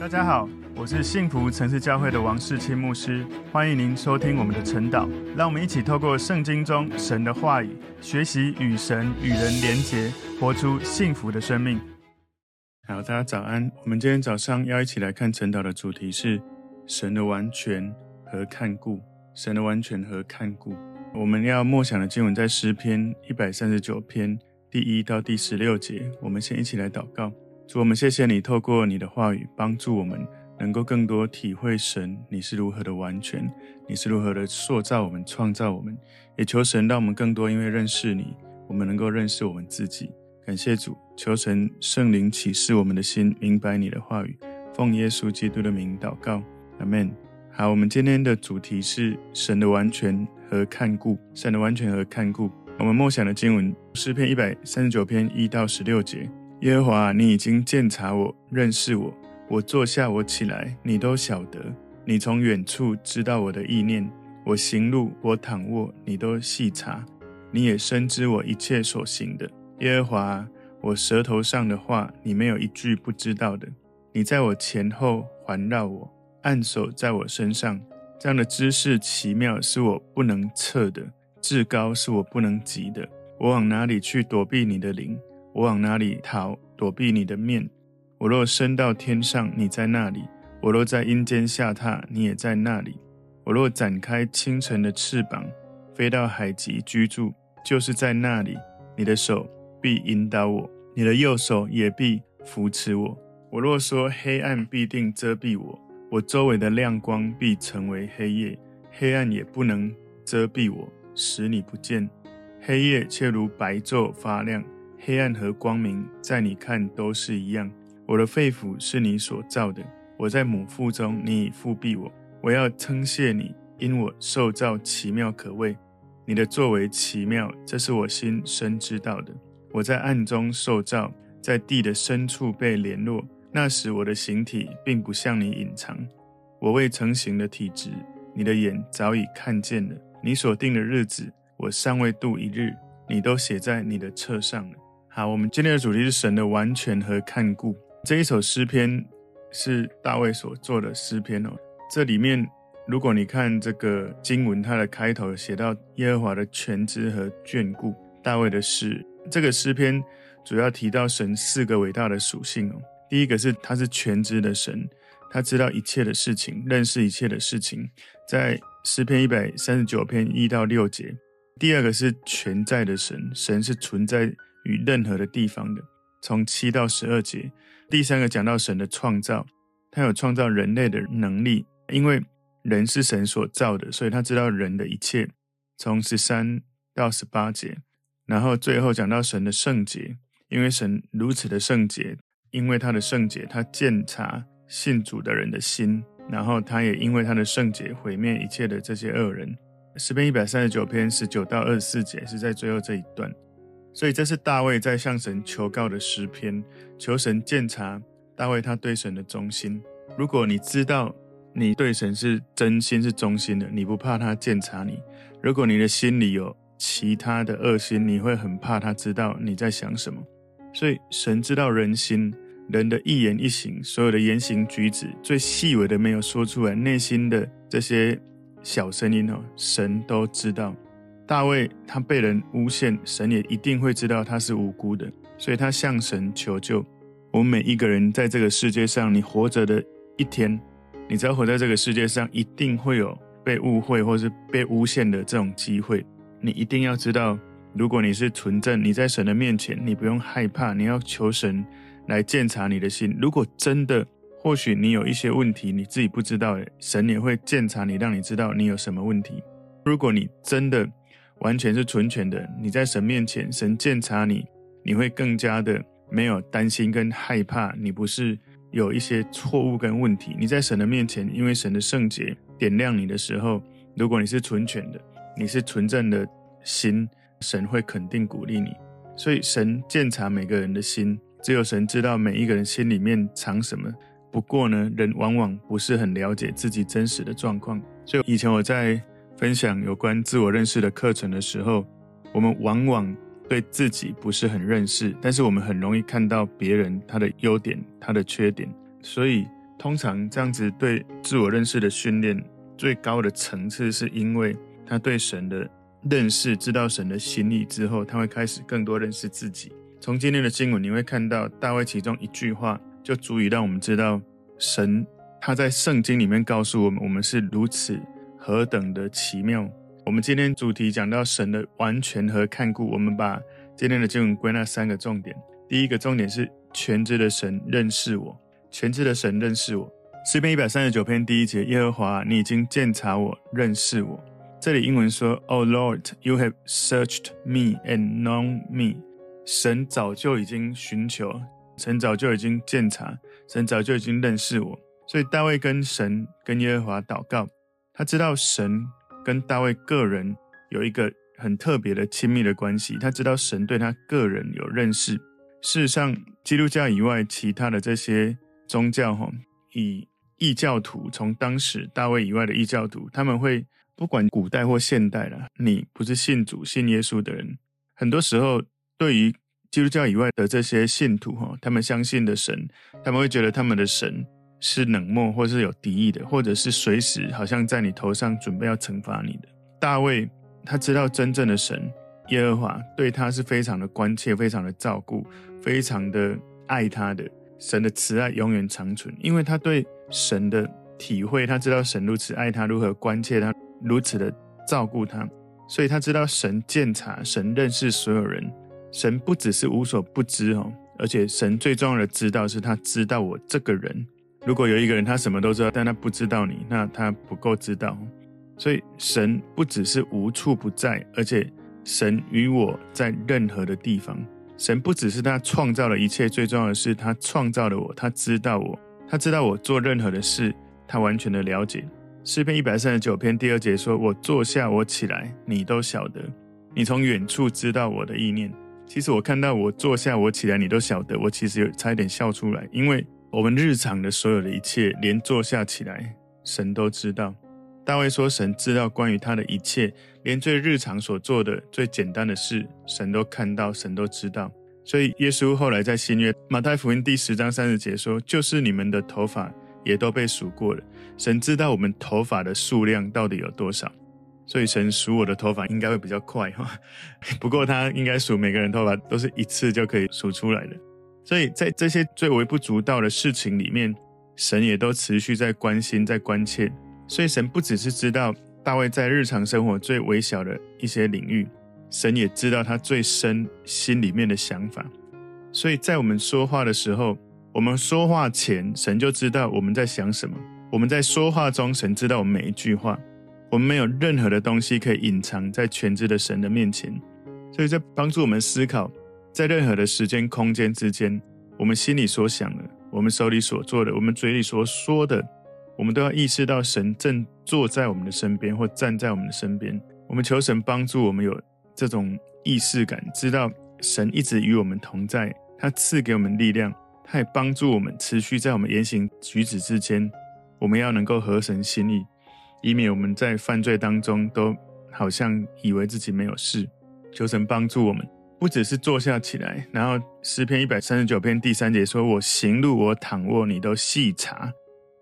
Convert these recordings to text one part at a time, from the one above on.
大家好，我是幸福城市教会的王世清牧师，欢迎您收听我们的晨祷。让我们一起透过圣经中神的话语，学习与神与人连结，活出幸福的生命。好，大家早安。我们今天早上要一起来看晨祷的主题是神的完全和看顾。神的完全和看顾。我们要默想的经文在诗篇一百三十九篇第一到第十六节。我们先一起来祷告。主，我们谢谢你透过你的话语帮助我们，能够更多体会神你是如何的完全，你是如何的塑造我们、创造我们。也求神让我们更多因为认识你，我们能够认识我们自己。感谢主，求神圣灵启示我们的心，明白你的话语。奉耶稣基督的名祷告，阿门。好，我们今天的主题是神的完全和看顾，神的完全和看顾。我们默想的经文诗篇一百三十九篇一到十六节。耶和华，你已经鉴察我，认识我。我坐下，我起来，你都晓得。你从远处知道我的意念。我行路，我躺卧，你都细察。你也深知我一切所行的。耶和华，我舌头上的话，你没有一句不知道的。你在我前后环绕我，按手在我身上。这样的知识奇妙，是我不能测的；至高，是我不能及的。我往哪里去躲避你的灵？我往哪里逃，躲避你的面？我若升到天上，你在那里；我若在阴间下榻，你也在那里。我若展开清晨的翅膀，飞到海极居住，就是在那里，你的手必引导我，你的右手也必扶持我。我若说黑暗必定遮蔽我，我周围的亮光必成为黑夜，黑暗也不能遮蔽我，使你不见。黑夜却如白昼发亮。黑暗和光明，在你看都是一样。我的肺腑是你所造的，我在母腹中，你已复庇我。我要称谢你，因我受造奇妙可畏。你的作为奇妙，这是我心深知道的。我在暗中受造，在地的深处被联络。那时我的形体并不向你隐藏，我未成形的体质，你的眼早已看见了。你所定的日子，我尚未度一日，你都写在你的册上了。好，我们今天的主题是神的完全和看顾。这一首诗篇是大卫所做的诗篇哦。这里面，如果你看这个经文，它的开头写到耶和华的全知和眷顾，大卫的诗。这个诗篇主要提到神四个伟大的属性哦。第一个是他是全知的神，他知道一切的事情，认识一切的事情，在诗篇一百三十九篇一到六节。第二个是全在的神，神是存在。与任何的地方的，从七到十二节。第三个讲到神的创造，他有创造人类的能力，因为人是神所造的，所以他知道人的一切。从十三到十八节，然后最后讲到神的圣洁，因为神如此的圣洁，因为他的圣洁，他鉴察信主的人的心，然后他也因为他的圣洁毁灭一切的这些恶人。诗篇一百三十九篇十九到二十四节是在最后这一段。所以这是大卫在向神求告的诗篇，求神鉴察大卫他对神的忠心。如果你知道你对神是真心是忠心的，你不怕他鉴察你；如果你的心里有其他的恶心，你会很怕他知道你在想什么。所以神知道人心，人的一言一行，所有的言行举止，最细微的没有说出来，内心的这些小声音哦，神都知道。大卫他被人诬陷，神也一定会知道他是无辜的，所以他向神求救。我们每一个人在这个世界上，你活着的一天，你只要活在这个世界上，一定会有被误会或是被诬陷的这种机会。你一定要知道，如果你是纯正，你在神的面前，你不用害怕，你要求神来鉴察你的心。如果真的，或许你有一些问题，你自己不知道，神也会鉴察你，让你知道你有什么问题。如果你真的，完全是纯全的，你在神面前，神鉴察你，你会更加的没有担心跟害怕。你不是有一些错误跟问题，你在神的面前，因为神的圣洁点亮你的时候，如果你是纯全的，你是纯正的心，神会肯定鼓励你。所以神鉴察每个人的心，只有神知道每一个人心里面藏什么。不过呢，人往往不是很了解自己真实的状况。所以以前我在。分享有关自我认识的课程的时候，我们往往对自己不是很认识，但是我们很容易看到别人他的优点、他的缺点。所以通常这样子对自我认识的训练最高的层次，是因为他对神的认识，知道神的心意之后，他会开始更多认识自己。从今天的经文，你会看到大卫其中一句话，就足以让我们知道神他在圣经里面告诉我们，我们是如此何等的奇妙。我们今天主题讲到神的完全和看顾，我们把今天的经文归纳三个重点。第一个重点是全知的神认识我，全知的神认识我。诗篇一百三十九篇第一节，耶和华，你已经鉴察我，认识我。这里英文说，Oh Lord, you have searched me and known me。神早就已经寻求，神早就已经鉴察，神早就已经认识我。所以大卫跟神跟耶和华祷告，他知道神跟大卫个人有一个很特别的亲密的关系，他知道神对他个人有认识。事实上，基督教以外，其他的这些宗教，哈，以异教徒，从当时大卫以外的异教徒，他们会不管古代或现代啦，你不是信主、信耶稣的人，很多时候对于基督教以外的这些信徒，哈，他们相信的神，他们会觉得他们的神是冷漠，或是有敌意的，或者是随时好像在你头上准备要惩罚你的。大卫他知道真正的神。耶和华对他是非常的关切，非常的照顾，非常的爱他的。神的慈爱永远长存，因为他对神的体会，他知道神如此爱他，如何关切他，如此的照顾他，所以他知道神鉴察，神认识所有人。神不只是无所不知哦，而且神最重要的知道是他知道我这个人。如果有一个人他什么都知道，但他不知道你，那他不够知道。所以神不只是无处不在，而且。神与我在任何的地方，神不只是他创造了一切，最重要的是他创造了我，他知道我，他知道我做任何的事，他完全的了解。诗篇一百三十九篇第二节说：“我坐下，我起来，你都晓得，你从远处知道我的意念。”其实我看到我坐下，我起来，你都晓得，我其实有差一点笑出来，因为我们日常的所有的一切，连坐下起来，神都知道。大卫说：“神知道关于他的一切，连最日常所做的最简单的事，神都看到，神都知道。所以耶稣后来在新约马太福音第十章三十节说：‘就是你们的头发也都被数过了。’神知道我们头发的数量到底有多少，所以神数我的头发应该会比较快哈。不过他应该数每个人头发都是一次就可以数出来的。所以在这些最微不足道的事情里面，神也都持续在关心，在关切。”所以神不只是知道大卫在日常生活最微小的一些领域，神也知道他最深心里面的想法。所以在我们说话的时候，我们说话前，神就知道我们在想什么；我们在说话中，神知道我们每一句话。我们没有任何的东西可以隐藏在全知的神的面前。所以，在帮助我们思考，在任何的时间空间之间，我们心里所想的，我们手里所做的，我们嘴里所说的。我们都要意识到神正坐在我们的身边，或站在我们的身边。我们求神帮助我们有这种意识感，知道神一直与我们同在，他赐给我们力量，他也帮助我们持续在我们言行举止之间，我们要能够合神心意，以免我们在犯罪当中都好像以为自己没有事。求神帮助我们，不只是坐下起来，然后诗篇一百三十九篇第三节说：“我行路，我躺卧，你都细察。”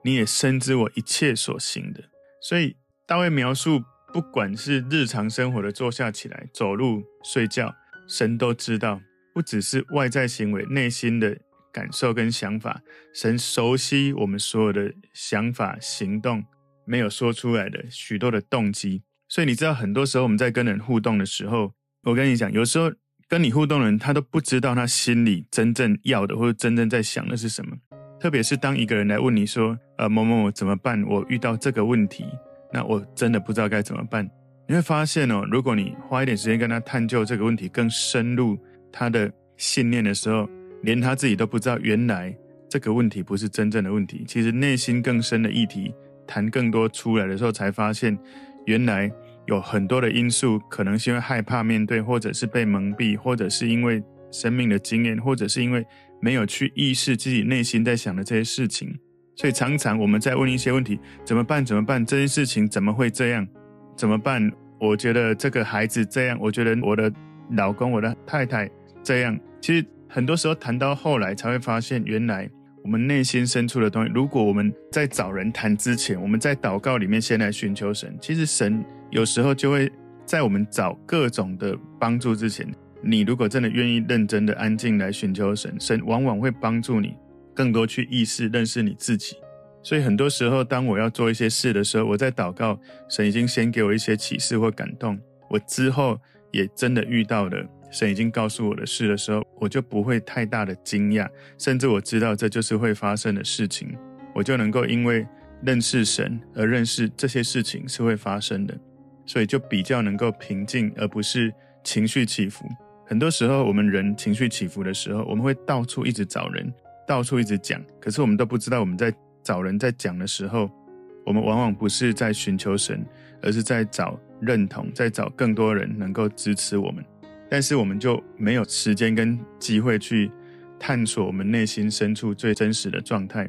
你也深知我一切所行的，所以大卫描述，不管是日常生活的坐下起来、走路、睡觉，神都知道，不只是外在行为，内心的感受跟想法，神熟悉我们所有的想法、行动，没有说出来的许多的动机。所以你知道，很多时候我们在跟人互动的时候，我跟你讲，有时候跟你互动的人，他都不知道他心里真正要的，或者真正在想的是什么。特别是当一个人来问你说：“呃，某某某怎么办？我遇到这个问题，那我真的不知道该怎么办。”你会发现哦，如果你花一点时间跟他探究这个问题更深入他的信念的时候，连他自己都不知道原来这个问题不是真正的问题。其实内心更深的议题谈更多出来的时候，才发现原来有很多的因素，可能是因为害怕面对，或者是被蒙蔽，或者是因为生命的经验，或者是因为。没有去意识自己内心在想的这些事情，所以常常我们在问一些问题：怎么办？怎么办？这件事情怎么会这样？怎么办？我觉得这个孩子这样，我觉得我的老公、我的太太这样。其实很多时候谈到后来，才会发现，原来我们内心深处的东西。如果我们在找人谈之前，我们在祷告里面先来寻求神，其实神有时候就会在我们找各种的帮助之前，你如果真的愿意认真的安静来寻求神，神往往会帮助你更多去意识认识你自己。所以很多时候，当我要做一些事的时候，我在祷告，神已经先给我一些启示或感动，我之后也真的遇到了。神已经告诉我的事的时候，我就不会太大的惊讶，甚至我知道这就是会发生的事情，我就能够因为认识神而认识这些事情是会发生的，所以就比较能够平静，而不是情绪起伏。很多时候，我们人情绪起伏的时候，我们会到处一直找人，到处一直讲，可是我们都不知道我们在找人在讲的时候，我们往往不是在寻求神，而是在找认同，在找更多人能够支持我们。但是我们就没有时间跟机会去探索我们内心深处最真实的状态，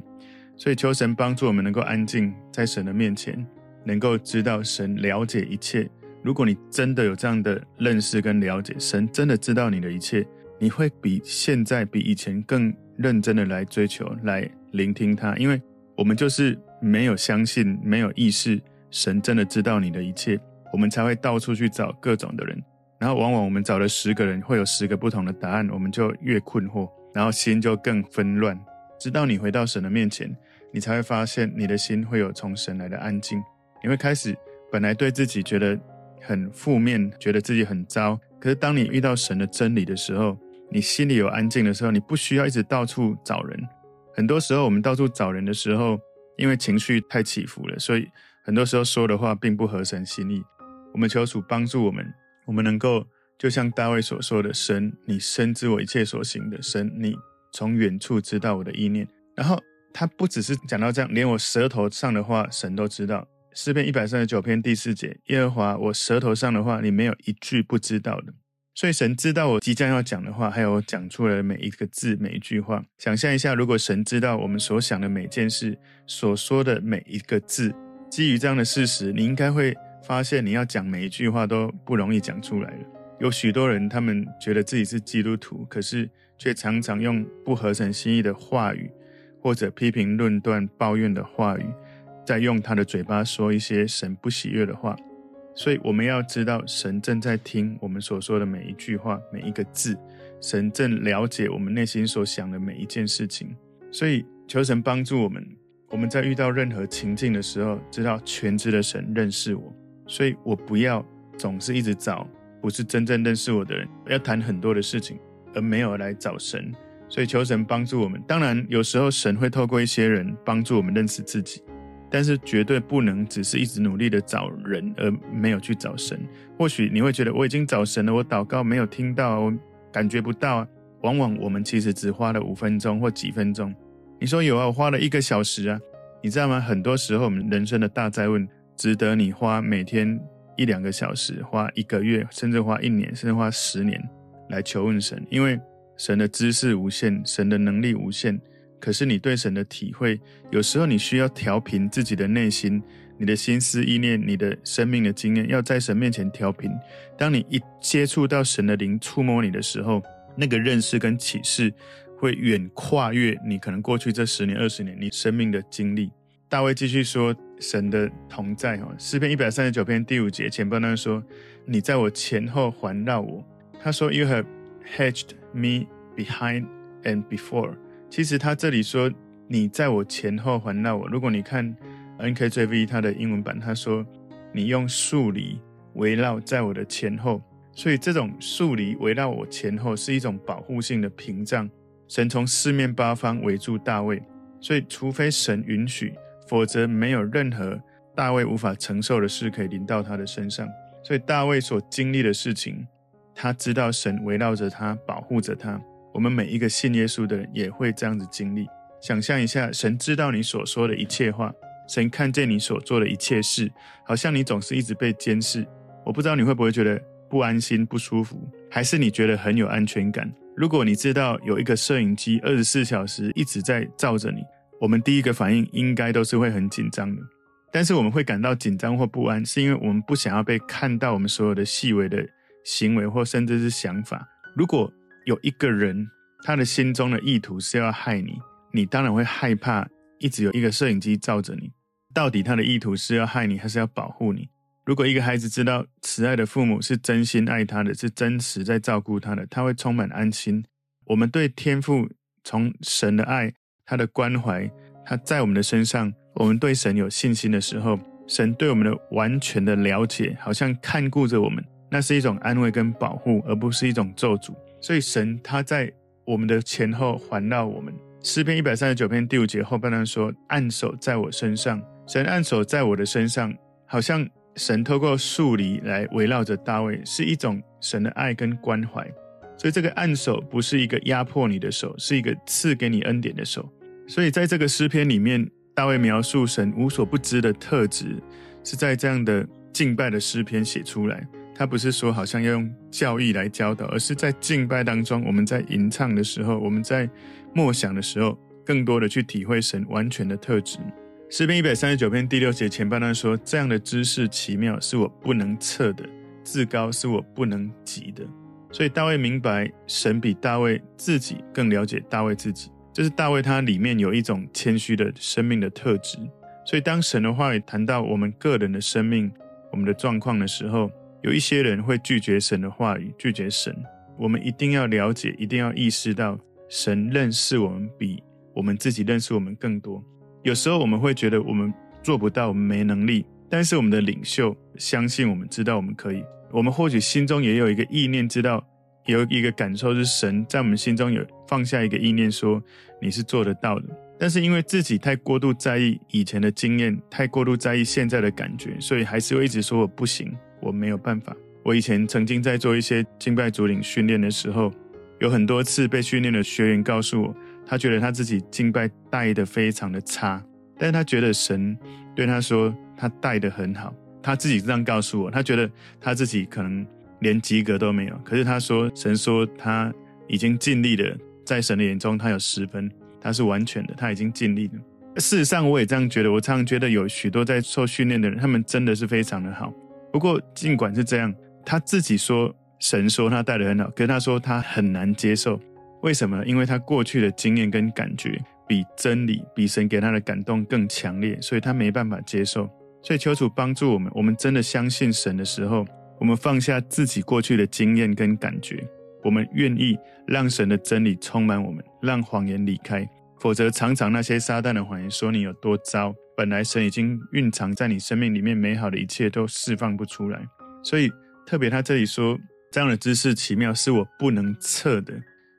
所以求神帮助我们能够安静在神的面前，能够知道神了解一切。如果你真的有这样的认识跟了解，神真的知道你的一切，你会比现在比以前更认真的来追求、来聆听他，因为我们就是没有相信、没有意识，神真的知道你的一切，我们才会到处去找各种的人。然后往往我们找了十个人，会有十个不同的答案，我们就越困惑，然后心就更纷乱。直到你回到神的面前，你才会发现你的心会有从神来的安静。你会开始本来对自己觉得很负面，觉得自己很糟，可是当你遇到神的真理的时候，你心里有安静的时候，你不需要一直到处找人。很多时候我们到处找人的时候，因为情绪太起伏了，所以很多时候说的话并不合神心意。我们求主帮助我们。我们能够就像大卫所说的：“神，你深知我一切所行的；神，你从远处知道我的意念。”然后他不只是讲到这样，连我舌头上的话，神都知道。诗篇一百三十九篇第四节：“耶和华，我舌头上的话，你没有一句不知道的。”所以神知道我即将要讲的话，还有我讲出来的每一个字、每一句话。想象一下，如果神知道我们所想的每件事、所说的每一个字，基于这样的事实，你应该会。发现你要讲每一句话都不容易讲出来了。有许多人，他们觉得自己是基督徒，可是却常常用不合神心意的话语，或者批评、论断、抱怨的话语，在用他的嘴巴说一些神不喜悦的话。所以我们要知道，神正在听我们所说的每一句话、每一个字，神正了解我们内心所想的每一件事情。所以求神帮助我们，我们在遇到任何情境的时候，知道全知的神认识我。所以我不要总是一直找不是真正认识我的人，要谈很多的事情，而没有来找神。所以求神帮助我们。当然，有时候神会透过一些人帮助我们认识自己，但是绝对不能只是一直努力的找人，而没有去找神。或许你会觉得我已经找神了，我祷告没有听到，我感觉不到。往往我们其实只花了五分钟或几分钟。你说有啊，我花了一个小时啊，你知道吗？很多时候我们人生的大灾问。值得你花每天一两个小时，花一个月，甚至花一年，甚至花十年来求问神，因为神的知识无限，神的能力无限。可是你对神的体会，有时候你需要调平自己的内心，你的心思意念，你的生命的经验，要在神面前调平。当你一接触到神的灵触摸你的时候，那个认识跟启示会远跨越你可能过去这十年、二十年你生命的经历。大卫继续说：“神的同在，哈，诗篇一百三十九篇第五节前半段说：‘你在我前后环绕我。’他说：‘You have hedged me behind and before。’其实他这里说你在我前后环绕我。如果你看 NKJV 它的英文版，他说你用树篱围绕在我的前后。所以这种树篱围绕我前后是一种保护性的屏障。神从四面八方围住大卫，所以除非神允许。”否则，没有任何大卫无法承受的事可以临到他的身上。所以，大卫所经历的事情，他知道神围绕着他，保护着他。我们每一个信耶稣的人也会这样子经历。想象一下，神知道你所说的一切话，神看见你所做的一切事，好像你总是一直被监视。我不知道你会不会觉得不安心、不舒服，还是你觉得很有安全感？如果你知道有一个摄影机二十四小时一直在照着你。我们第一个反应应该都是会很紧张的，但是我们会感到紧张或不安，是因为我们不想要被看到我们所有的细微的行为或甚至是想法。如果有一个人他的心中的意图是要害你，你当然会害怕，一直有一个摄影机照着你。到底他的意图是要害你，还是要保护你？如果一个孩子知道慈爱的父母是真心爱他的，是真实在照顾他的，他会充满安心。我们对天父从神的爱、他的关怀，他在我们的身上，我们对神有信心的时候，神对我们的完全的了解，好像看顾着我们，那是一种安慰跟保护，而不是一种咒诅。所以神他在我们的前后环绕我们。诗篇一百三十九篇第五节后半段说：“按手在我身上。”神按手在我的身上，好像神透过树篱来围绕着大卫，是一种神的爱跟关怀。所以这个按手不是一个压迫你的手，是一个赐给你恩典的手。所以在这个诗篇里面，大卫描述神无所不知的特质，是在这样的敬拜的诗篇写出来。他不是说好像要用教义来教导，而是在敬拜当中，我们在吟唱的时候，我们在默想的时候，更多的去体会神完全的特质。诗篇一百三十九篇第六节前半段说：“这样的知识奇妙，是我不能测的；至高，是我不能及的。”所以大卫明白，神比大卫自己更了解大卫自己。就是大卫他里面有一种谦虚的生命的特质。所以当神的话语谈到我们个人的生命、我们的状况的时候，有一些人会拒绝神的话语，拒绝神。我们一定要了解，一定要意识到，神认识我们比我们自己认识我们更多。有时候我们会觉得我们做不到，我们没能力，但是我们的领袖相信我们，知道我们可以。我们或许心中也有一个意念，知道有一个感受，是神在我们心中有放下一个意念，说你是做得到的。但是因为自己太过度在意以前的经验，太过度在意现在的感觉，所以还是会一直说我不行，我没有办法。我以前曾经在做一些敬拜主领训练的时候，有很多次被训练的学员告诉我。他觉得他自己敬拜带的非常的差，但是他觉得神对他说他带的很好。他自己这样告诉我，他觉得他自己可能连及格都没有。可是他说神说他已经尽力了，在神的眼中他有十分，他是完全的，他已经尽力了。事实上我也这样觉得，我常常觉得有许多在受训练的人，他们真的是非常的好。不过尽管是这样，他自己说神说他带得很好，可是他说他很难接受。为什么？因为他过去的经验跟感觉比真理、比神给他的感动更强烈，所以他没办法接受。所以求主帮助我们，我们真的相信神的时候，我们放下自己过去的经验跟感觉，我们愿意让神的真理充满我们，让谎言离开。否则，常常那些撒旦的谎言说你有多糟，本来神已经蕴藏在你生命里面美好的一切都释放不出来。所以特别他这里说，这样的知识奇妙，是我不能测的。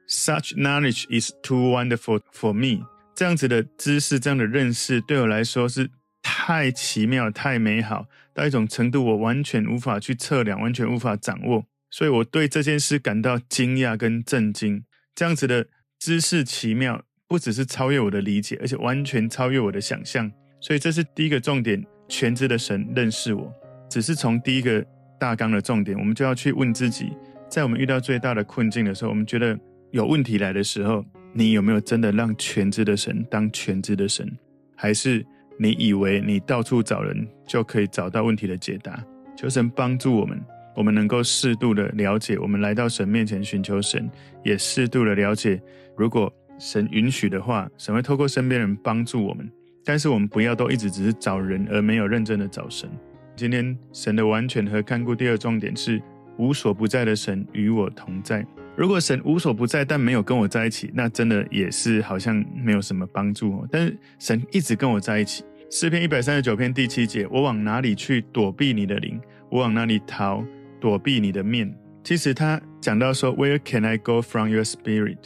Such knowledge is too wonderful for me。这样子的知识，这样的认识，对我来说是太奇妙、太美好，到一种程度，我完全无法去测量，完全无法掌握。所以我对这件事感到惊讶跟震惊。这样子的知识奇妙，不只是超越我的理解，而且完全超越我的想象。所以这是第一个重点：全知的神认识我。只是从第一个大纲的重点，我们就要去问自己，在我们遇到最大的困境的时候，我们觉得。有问题来的时候，你有没有真的让全知的神当全知的神？还是你以为你到处找人就可以找到问题的解答？求神帮助我们，我们能够适度的了解，我们来到神面前寻求神，也适度的了解，如果神允许的话，神会透过身边人帮助我们。但是我们不要都一直只是找人，而没有认真的找神。今天神的完全和看顾，第二重点是无所不在的神与我同在。如果神无所不在，但没有跟我在一起，那真的也是好像没有什么帮助哦。但是神一直跟我在一起。诗篇一百三十九篇第七节：我往哪里去躲避你的灵？我往哪里逃躲避你的面？其实他讲到说：Where can I go from your spirit？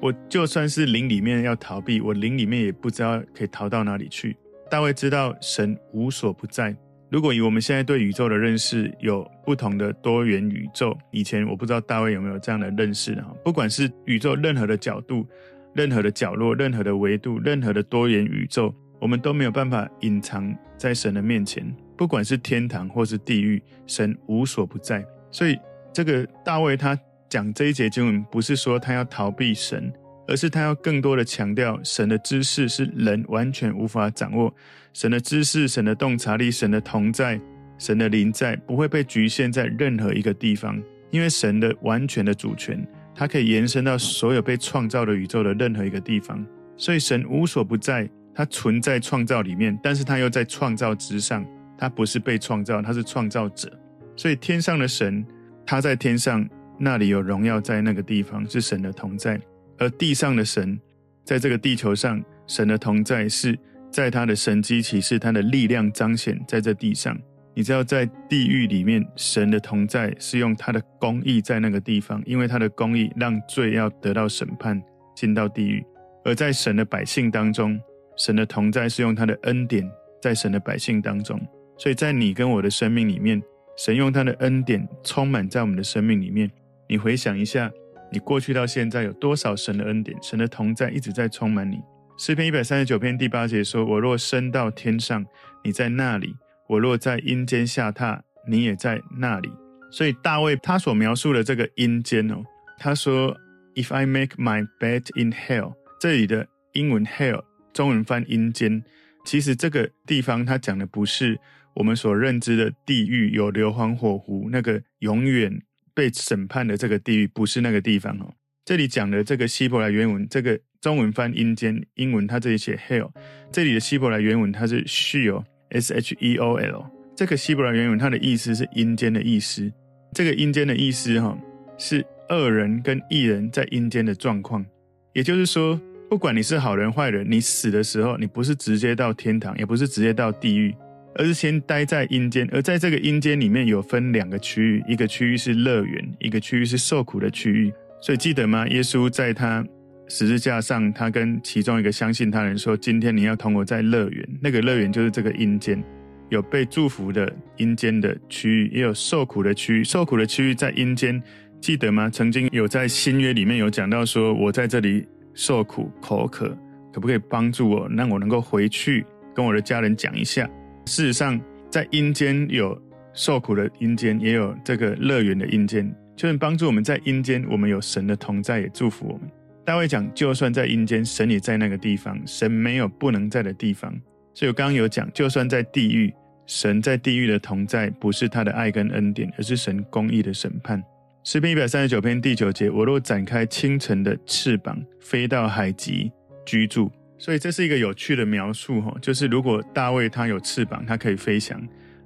我就算是灵里面要逃避，我灵里面也不知道可以逃到哪里去。大卫知道神无所不在。如果以我们现在对宇宙的认识，有不同的多元宇宙，以前我不知道大卫有没有这样的认识啊？不管是宇宙任何的角度、任何的角落、任何的维度、任何的多元宇宙，我们都没有办法隐藏在神的面前。不管是天堂或是地狱，神无所不在。所以这个大卫他讲这一节经文，不是说他要逃避神。而是他要更多的强调，神的知识是人完全无法掌握。神的知识、神的洞察力、神的同在、神的临在，不会被局限在任何一个地方，因为神的完全的主权，它可以延伸到所有被创造的宇宙的任何一个地方。所以神无所不在，他存在创造里面，但是他又在创造之上，他不是被创造，他是创造者。所以天上的神，他在天上，那里有荣耀，在那个地方是神的同在；而地上的神，在这个地球上，神的同在是在他的神迹启示，他的力量彰显在这地上。你知道，在地狱里面，神的同在是用他的公义在那个地方，因为他的公义让罪要得到审判，进到地狱；而在神的百姓当中，神的同在是用他的恩典在神的百姓当中。所以在你跟我的生命里面，神用他的恩典充满在我们的生命里面。你回想一下，你过去到现在有多少神的恩典，神的同在一直在充满你。诗篇一百三十九篇第八节说：“我若升到天上，你在那里。”我若在阴间下榻，你也在那里。所以大卫他所描述的这个阴间哦，他说：“If I make my bed in hell”，这里的英文 hell，中文翻阴间，其实这个地方他讲的不是我们所认知的地狱，有硫磺火湖那个永远被审判的这个地狱，不是那个地方哦。这里讲的这个希伯来原文，这个中文翻阴间，英文它这里写 hell，这里的希伯来原文它是 sheol。S H E O L 这个希伯来原文，它的意思是阴间的意思。这个阴间的意思，哈，是恶人跟异人在阴间的状况。也就是说，不管你是好人坏人，你死的时候，你不是直接到天堂，也不是直接到地狱，而是先待在阴间。而在这个阴间里面有分两个区域，一个区域是乐园，一个区域是受苦的区域。所以记得吗？耶稣在他十字架上，他跟其中一个相信他人说：“今天你要同我在乐园，那个乐园就是这个阴间，有被祝福的阴间的区域，也有受苦的区域。受苦的区域在阴间，记得吗？曾经有在新约里面有讲到说，我在这里受苦口渴，可不可以帮助我，让我能够回去跟我的家人讲一下？事实上，在阴间有受苦的阴间，也有这个乐园的阴间，就是帮助我们在阴间，我们有神的同在，也祝福我们。”大卫讲，就算在阴间，神也在那个地方。神没有不能在的地方。所以我刚刚有讲，就算在地狱，神在地狱的同在，不是他的爱跟恩典，而是神公义的审判。诗篇一百三十九篇第九节：我若展开清晨的翅膀，飞到海极居住。所以这是一个有趣的描述，哈，就是如果大卫他有翅膀，他可以飞翔，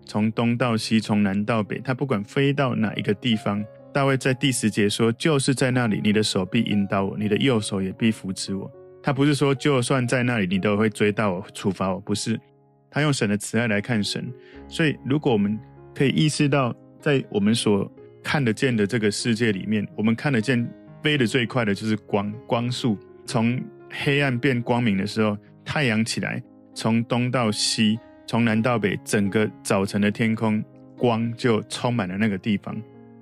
从东到西，从南到北，他不管飞到哪一个地方。大卫在第十节说：“就是在那里，你的手必引导我，你的右手也必扶持我。”他不是说就算在那里，你都会追到我、处罚我，不是。他用神的慈爱来看神。所以，如果我们可以意识到，在我们所看得见的这个世界里面，我们看得见飞得最快的就是光，光速从黑暗变光明的时候，太阳起来，从东到西，从南到北，整个早晨的天空光就充满了那个地方。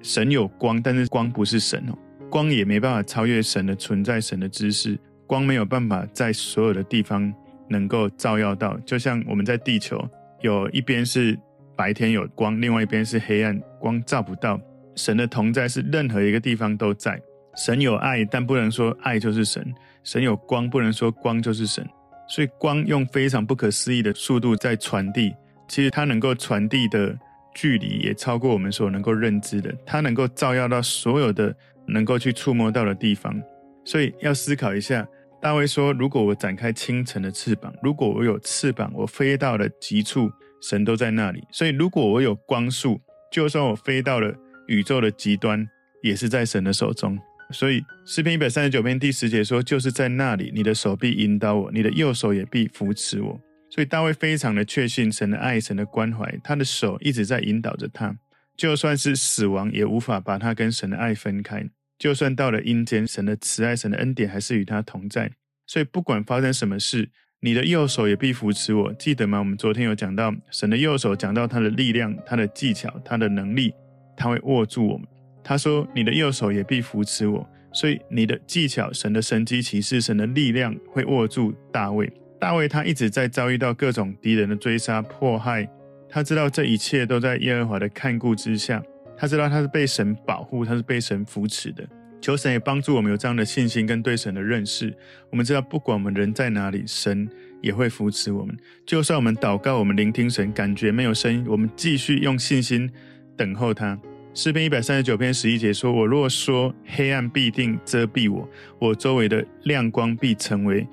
神有光，但是光不是神哦，光也没办法超越神的存在，神的知识，光没有办法在所有的地方能够照耀到。就像我们在地球，有一边是白天有光，另外一边是黑暗，光照不到。神的同在是任何一个地方都在。神有爱，但不能说爱就是神；神有光，不能说光就是神。所以光用非常不可思议的速度在传递，其实它能够传递的。距离也超过我们所能够认知的，它能够照耀到所有的能够去触摸到的地方，所以要思考一下。大卫说：“如果我展开清晨的翅膀，如果我有翅膀，我飞到了极处，神都在那里。所以，如果我有光速，就算我飞到了宇宙的极端，也是在神的手中。所以，诗篇一百三十九篇第十节说：就是在那里，你的手必引导我，你的右手也必扶持我。”所以大卫非常的确信神的爱、神的关怀，他的手一直在引导着他，就算是死亡也无法把他跟神的爱分开。就算到了阴间，神的慈爱、神的恩典还是与他同在。所以不管发生什么事，你的右手也必扶持我。记得吗？我们昨天有讲到神的右手，讲到他的力量、他的技巧、他的能力，他会握住我们。他说：“你的右手也必扶持我。”所以你的技巧、神的神机奇事、神的力量会握住大卫。大卫他一直在遭遇到各种敌人的追杀迫害，他知道这一切都在耶和华的看顾之下，他知道他是被神保护，他是被神扶持的。求神也帮助我们有这样的信心跟对神的认识。我们知道，不管我们人在哪里，神也会扶持我们。就算我们祷告，我们聆听神，感觉没有声音，我们继续用信心等候他。诗篇一百三十九篇十一节说：“我若说黑暗必定遮蔽我，我周围的亮光必成为。”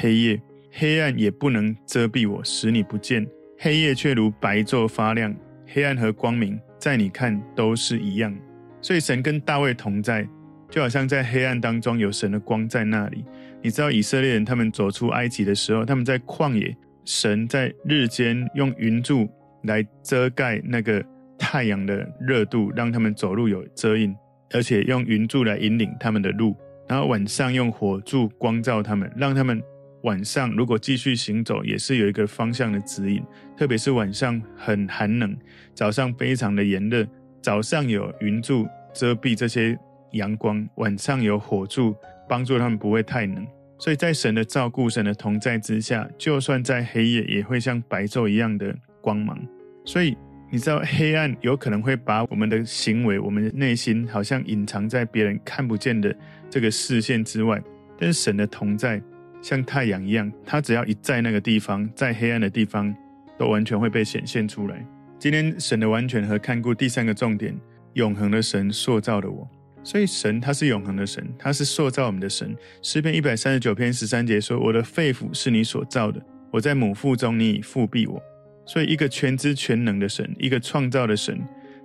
黑夜，黑暗也不能遮蔽我，使你不见。黑夜却如白昼发亮，黑暗和光明在你看都是一样。所以神跟大卫同在，就好像在黑暗当中有神的光在那里。你知道以色列人他们走出埃及的时候，他们在旷野，神在日间用云柱来遮盖那个太阳的热度，让他们走路有遮荫，而且用云柱来引领他们的路。然后晚上用火柱光照他们，让他们晚上如果继续行走，也是有一个方向的指引。特别是晚上很寒冷，早上非常的炎热，早上有云柱遮蔽这些阳光，晚上有火柱帮助他们不会太冷。所以在神的照顾、神的同在之下，就算在黑夜，也会像白昼一样的光芒。所以你知道，黑暗有可能会把我们的行为、我们的内心，好像隐藏在别人看不见的这个视线之外。但是神的同在，像太阳一样，它只要一在那个地方，在黑暗的地方，都完全会被显现出来。今天神的完全和看顾，第三个重点，永恒的神塑造了我。所以神他是永恒的神，他是塑造我们的神。诗篇一百三十九篇十三节说：“我的肺腑是你所造的，我在母腹中，你已覆庇我。”所以一个全知全能的神，一个创造的神，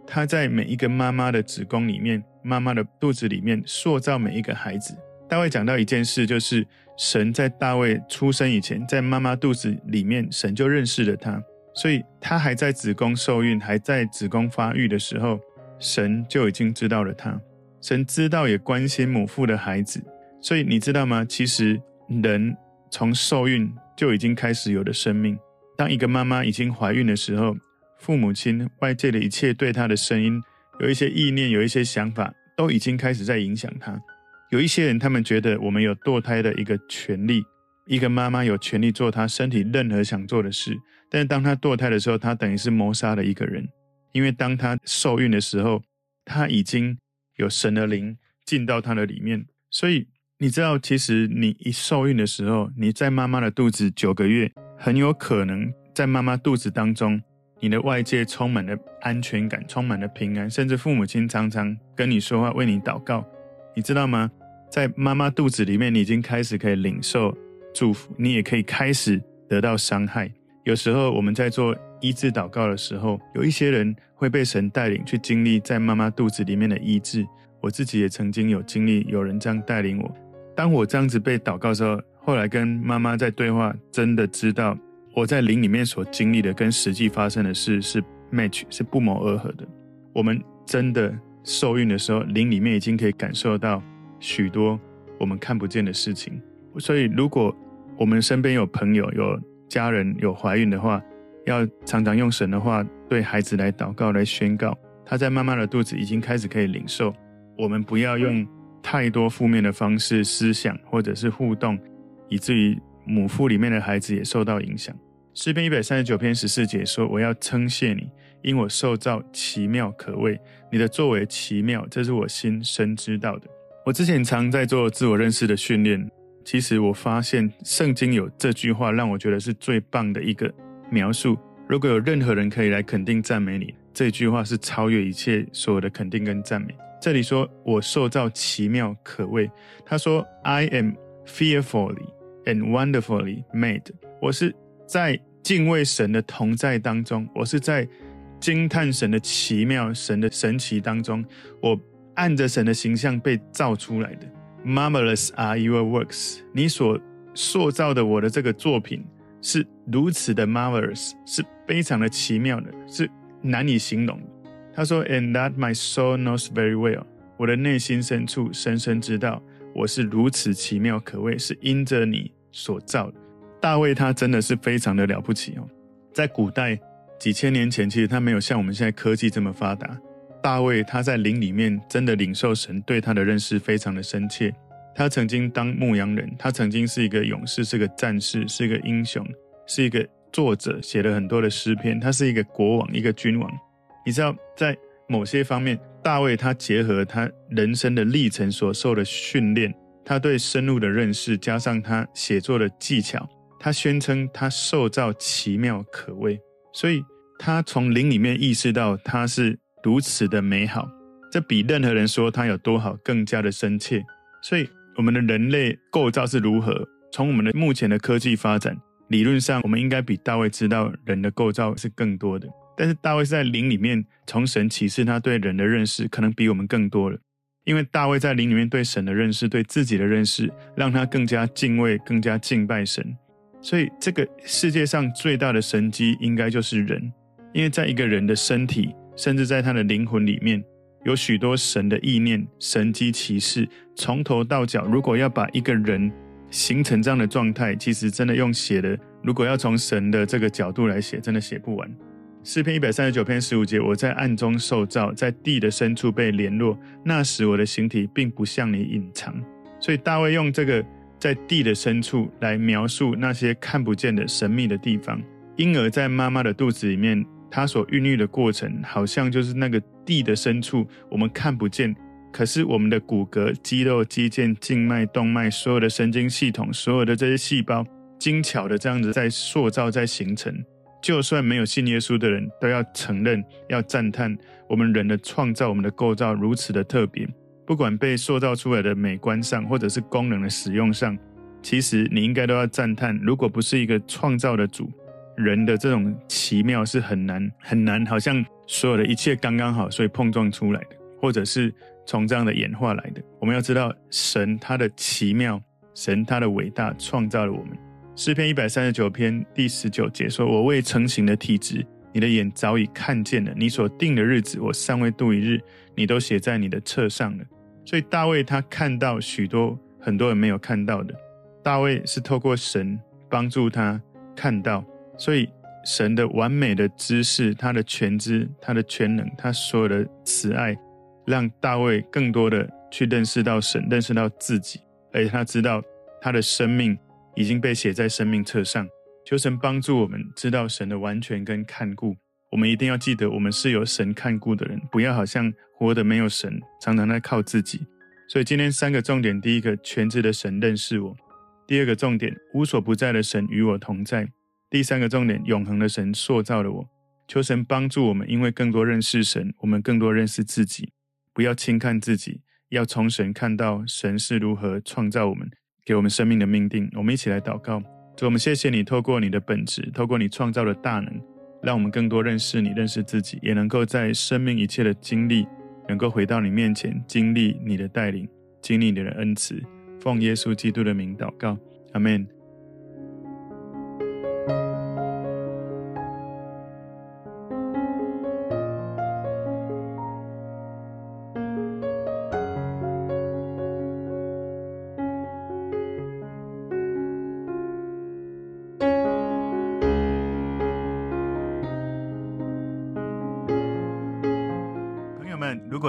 他在每一个妈妈的子宫里面、妈妈的肚子里面塑造每一个孩子。大卫讲到一件事，就是神在大卫出生以前，在妈妈肚子里面，神就认识了他，所以他还在子宫受孕、还在子宫发育的时候，神就已经知道了他。神知道也关心母腹的孩子，所以你知道吗？其实人从受孕就已经开始有了生命。当一个妈妈已经怀孕的时候，父母亲、外界的一切对她的声音，有一些意念、有一些想法，都已经开始在影响她。有一些人，他们觉得我们有堕胎的一个权利，一个妈妈有权利做她身体任何想做的事。但是当她堕胎的时候，她等于是谋杀了一个人，因为当她受孕的时候，她已经。有神的灵进到她的里面，所以你知道，其实你一受孕的时候，你在妈妈的肚子九个月，很有可能在妈妈肚子当中，你的外界充满了安全感，充满了平安，甚至父母亲常常跟你说话，为你祷告，你知道吗？在妈妈肚子里面，你已经开始可以领受祝福，你也可以开始得到伤害。有时候我们在做医治祷告的时候，有一些人会被神带领去经历在妈妈肚子里面的医治。我自己也曾经有经历，有人这样带领我。当我这样子被祷告的时候，后来跟妈妈在对话，真的知道我在灵里面所经历的跟实际发生的事是 match，是不谋而合的。我们真的受孕的时候，灵里面已经可以感受到许多我们看不见的事情。所以，如果我们身边有朋友有家人有怀孕的话，要常常用神的话对孩子来祷告，来宣告他在妈妈的肚子已经开始可以领受。我们不要用太多负面的方式思想或者是互动，以至于母腹里面的孩子也受到影响。诗篇一百三十九篇十四节说：“我要称谢你，因我受造奇妙可畏，你的作为奇妙，这是我心深知道的。”我之前常在做自我认识的训练。其实我发现圣经有这句话，让我觉得是最棒的一个描述。如果有任何人可以来肯定赞美你，这句话是超越一切所有的肯定跟赞美。这里说我受造奇妙可畏，他说 I am fearfully and wonderfully made。我是在敬畏神的同在当中，我是在惊叹神的奇妙、神的神奇当中，我按着神的形象被造出来的。Marvelous are your works，你所塑造的我的这个作品是如此的 marvelous，是非常的奇妙的，是难以形容的。他说，And that my soul knows very well，我的内心深处深深知道，我是如此奇妙可畏，是因着你所造。大卫他真的是非常的了不起哦，在古代几千年前，其实他没有像我们现在科技这么发达。大卫他在灵里面真的领受神对他的认识非常的深切。他曾经当牧羊人，他曾经是一个勇士，是个战士，是一个英雄，是一个作者，写了很多的诗篇。他是一个国王，一个君王。你知道，在某些方面，大卫他结合他人生的历程所受的训练，他对深入的认识，加上他写作的技巧，他宣称他受造奇妙可畏，所以他从灵里面意识到他是。如此的美好，这比任何人说他有多好更加的深切。所以，我们的人类构造是如何，从我们的目前的科技发展，理论上我们应该比大卫知道人的构造是更多的。但是大卫在灵里面从神启示他对人的认识，可能比我们更多了。因为大卫在灵里面对神的认识，对自己的认识，让他更加敬畏、更加敬拜神。所以，这个世界上最大的神机，应该就是人。因为在一个人的身体，甚至在他的灵魂里面，有许多神的意念、神机奇事，从头到脚。如果要把一个人形成这样的状态，其实真的用写的，如果要从神的这个角度来写，真的写不完。诗篇一百三十九篇十五节，我在暗中受造，在地的深处被联络。那时我的形体并不向你隐藏。所以大卫用这个在地的深处来描述那些看不见的神秘的地方。婴儿在妈妈的肚子里面，他所孕育的过程，好像就是那个地的深处，我们看不见。可是我们的骨骼、肌肉、肌腱、静脉、动脉，所有的神经系统，所有的这些细胞，精巧的这样子在塑造、在形成。就算没有信耶稣的人，都要承认、要赞叹我们人的创造、我们的构造如此的特别。不管被塑造出来的美观上，或者是功能的使用上，其实你应该都要赞叹。如果不是一个创造的主，人的这种奇妙是很难很难，好像所有的一切刚刚好，所以碰撞出来的，或者是从这样的演化来的。我们要知道，神他的奇妙，神他的伟大，创造了我们。诗篇一百三十九篇第十九节说：“我未成形的体质，你的眼早已看见了；你所定的日子，我尚未度一日，你都写在你的册上了。”所以大卫他看到许多很多人没有看到的。大卫是透过神帮助他看到，所以神的完美的知识、他的全知、他的全能、他所有的慈爱，让大卫更多的去认识到神，认识到自己，而且他知道他的生命。已经被写在生命册上，求神帮助我们知道神的完全跟看顾。我们一定要记得，我们是有神看顾的人，不要好像活得没有神，常常在靠自己。所以今天三个重点：第一个，全知的神认识我；第二个重点，无所不在的神与我同在；第三个重点，永恒的神塑造了我。求神帮助我们，因为更多认识神，我们更多认识自己。不要轻看自己，要从神看到神是如何创造我们。给我们生命的命定，我们一起来祷告。主，我们谢谢你，透过你的本质，透过你创造的大能，让我们更多认识你，认识自己，也能够在生命一切的经历，能够回到你面前，经历你的带领，经历你的恩慈。奉耶稣基督的名祷告，阿门。